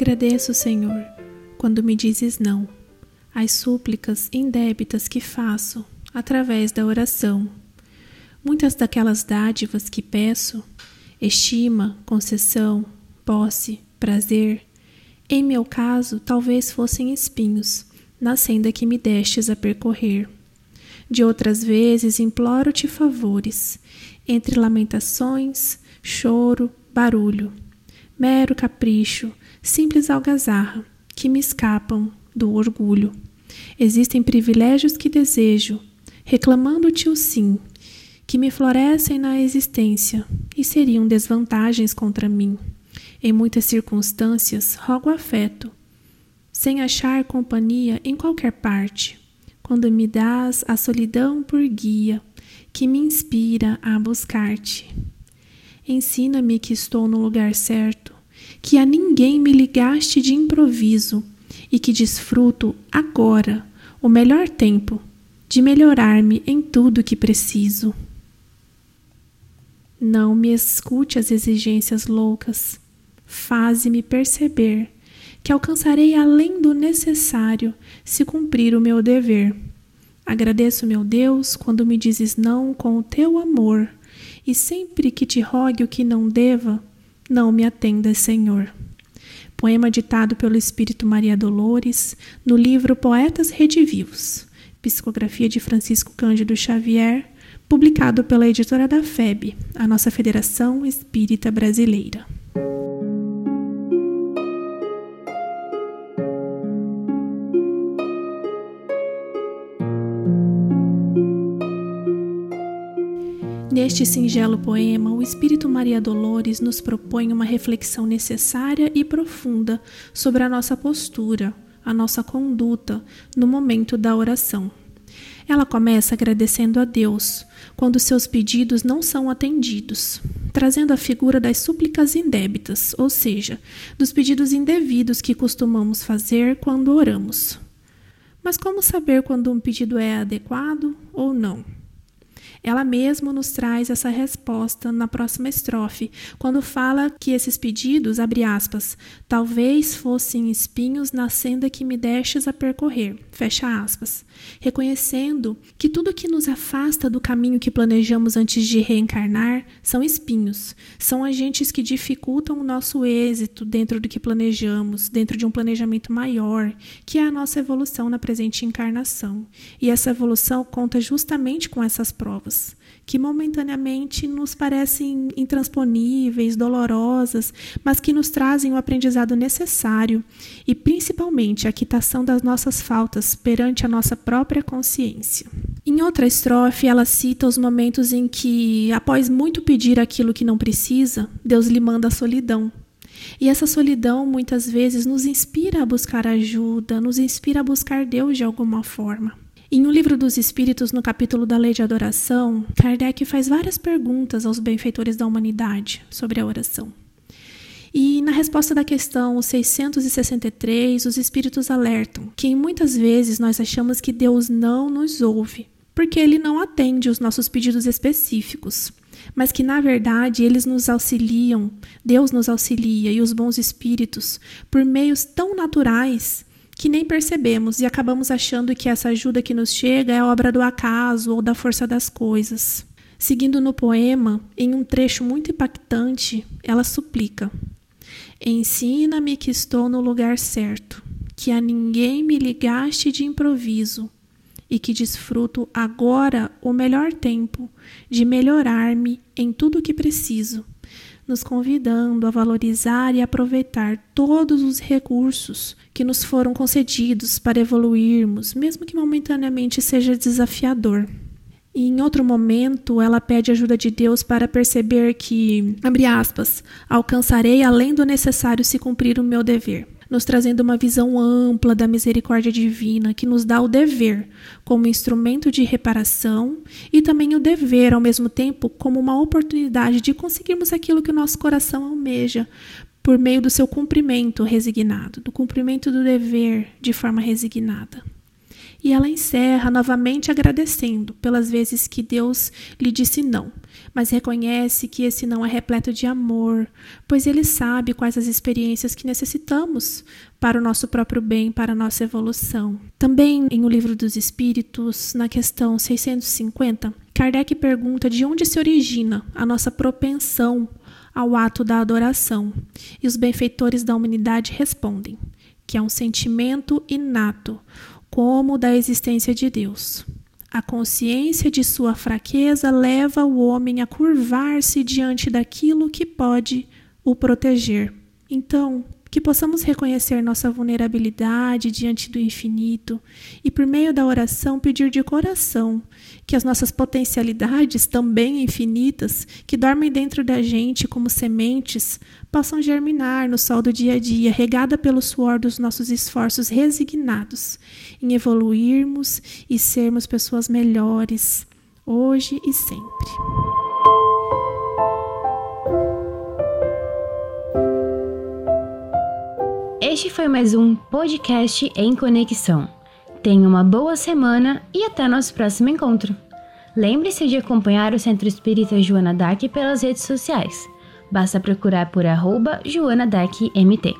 Agradeço, Senhor, quando me dizes não, às súplicas indébitas que faço através da oração. Muitas daquelas dádivas que peço, estima, concessão, posse, prazer, em meu caso, talvez fossem espinhos na senda que me destes a percorrer. De outras vezes imploro-te favores, entre lamentações, choro, barulho, mero capricho, simples algazarra, que me escapam do orgulho. Existem privilégios que desejo, reclamando-te o sim, que me florescem na existência e seriam desvantagens contra mim. Em muitas circunstâncias, rogo afeto, sem achar companhia em qualquer parte, quando me dás a solidão por guia, que me inspira a buscar-te. Ensina-me que estou no lugar certo, que a ninguém me ligaste de improviso e que desfruto agora o melhor tempo de melhorar-me em tudo que preciso. Não me escute as exigências loucas, faze-me perceber que alcançarei além do necessário se cumprir o meu dever. Agradeço, meu Deus, quando me dizes não com o teu amor, e sempre que te rogue o que não deva, não me atendas, Senhor. Poema ditado pelo Espírito Maria Dolores no livro Poetas Redivivos, psicografia de Francisco Cândido Xavier, publicado pela editora da FEB, a nossa Federação Espírita Brasileira. Neste singelo poema, o Espírito Maria Dolores nos propõe uma reflexão necessária e profunda sobre a nossa postura, a nossa conduta no momento da oração. Ela começa agradecendo a Deus quando seus pedidos não são atendidos, trazendo a figura das súplicas indébitas, ou seja, dos pedidos indevidos que costumamos fazer quando oramos. Mas como saber quando um pedido é adequado ou não? Ela mesma nos traz essa resposta na próxima estrofe, quando fala que esses pedidos, abre aspas, talvez fossem espinhos na senda que me destes a percorrer, fecha aspas, reconhecendo que tudo que nos afasta do caminho que planejamos antes de reencarnar são espinhos, são agentes que dificultam o nosso êxito dentro do que planejamos, dentro de um planejamento maior, que é a nossa evolução na presente encarnação. E essa evolução conta justamente com essas provas que momentaneamente nos parecem intransponíveis, dolorosas, mas que nos trazem o aprendizado necessário e principalmente a quitação das nossas faltas perante a nossa própria consciência. Em outra estrofe, ela cita os momentos em que, após muito pedir aquilo que não precisa, Deus lhe manda a solidão. E essa solidão muitas vezes nos inspira a buscar ajuda, nos inspira a buscar Deus de alguma forma. Em O Livro dos Espíritos, no capítulo da Lei de Adoração, Kardec faz várias perguntas aos benfeitores da humanidade sobre a oração. E na resposta da questão 663, os espíritos alertam que muitas vezes nós achamos que Deus não nos ouve, porque ele não atende os nossos pedidos específicos, mas que na verdade eles nos auxiliam, Deus nos auxilia e os bons espíritos por meios tão naturais que nem percebemos e acabamos achando que essa ajuda que nos chega é obra do acaso ou da força das coisas. Seguindo no poema, em um trecho muito impactante, ela suplica: Ensina-me que estou no lugar certo, que a ninguém me ligaste de improviso e que desfruto agora o melhor tempo de melhorar-me em tudo o que preciso nos convidando a valorizar e aproveitar todos os recursos que nos foram concedidos para evoluirmos, mesmo que momentaneamente seja desafiador. E em outro momento, ela pede ajuda de Deus para perceber que, abre aspas, alcançarei além do necessário se cumprir o meu dever. Nos trazendo uma visão ampla da misericórdia divina que nos dá o dever como instrumento de reparação e também o dever, ao mesmo tempo, como uma oportunidade de conseguirmos aquilo que o nosso coração almeja, por meio do seu cumprimento resignado, do cumprimento do dever de forma resignada. E ela encerra novamente agradecendo pelas vezes que Deus lhe disse não, mas reconhece que esse não é repleto de amor, pois ele sabe quais as experiências que necessitamos para o nosso próprio bem, para a nossa evolução. Também em O Livro dos Espíritos, na questão 650, Kardec pergunta de onde se origina a nossa propensão ao ato da adoração, e os benfeitores da humanidade respondem que é um sentimento inato, como da existência de Deus. A consciência de sua fraqueza leva o homem a curvar-se diante daquilo que pode o proteger. Então, que possamos reconhecer nossa vulnerabilidade diante do infinito e, por meio da oração, pedir de coração que as nossas potencialidades, também infinitas, que dormem dentro da gente como sementes, possam germinar no sol do dia a dia, regada pelo suor dos nossos esforços resignados em evoluirmos e sermos pessoas melhores, hoje e sempre. Este foi mais um podcast em conexão. Tenha uma boa semana e até nosso próximo encontro. Lembre-se de acompanhar o Centro Espírita Joana Dark pelas redes sociais. Basta procurar por arroba Joana Dark MT.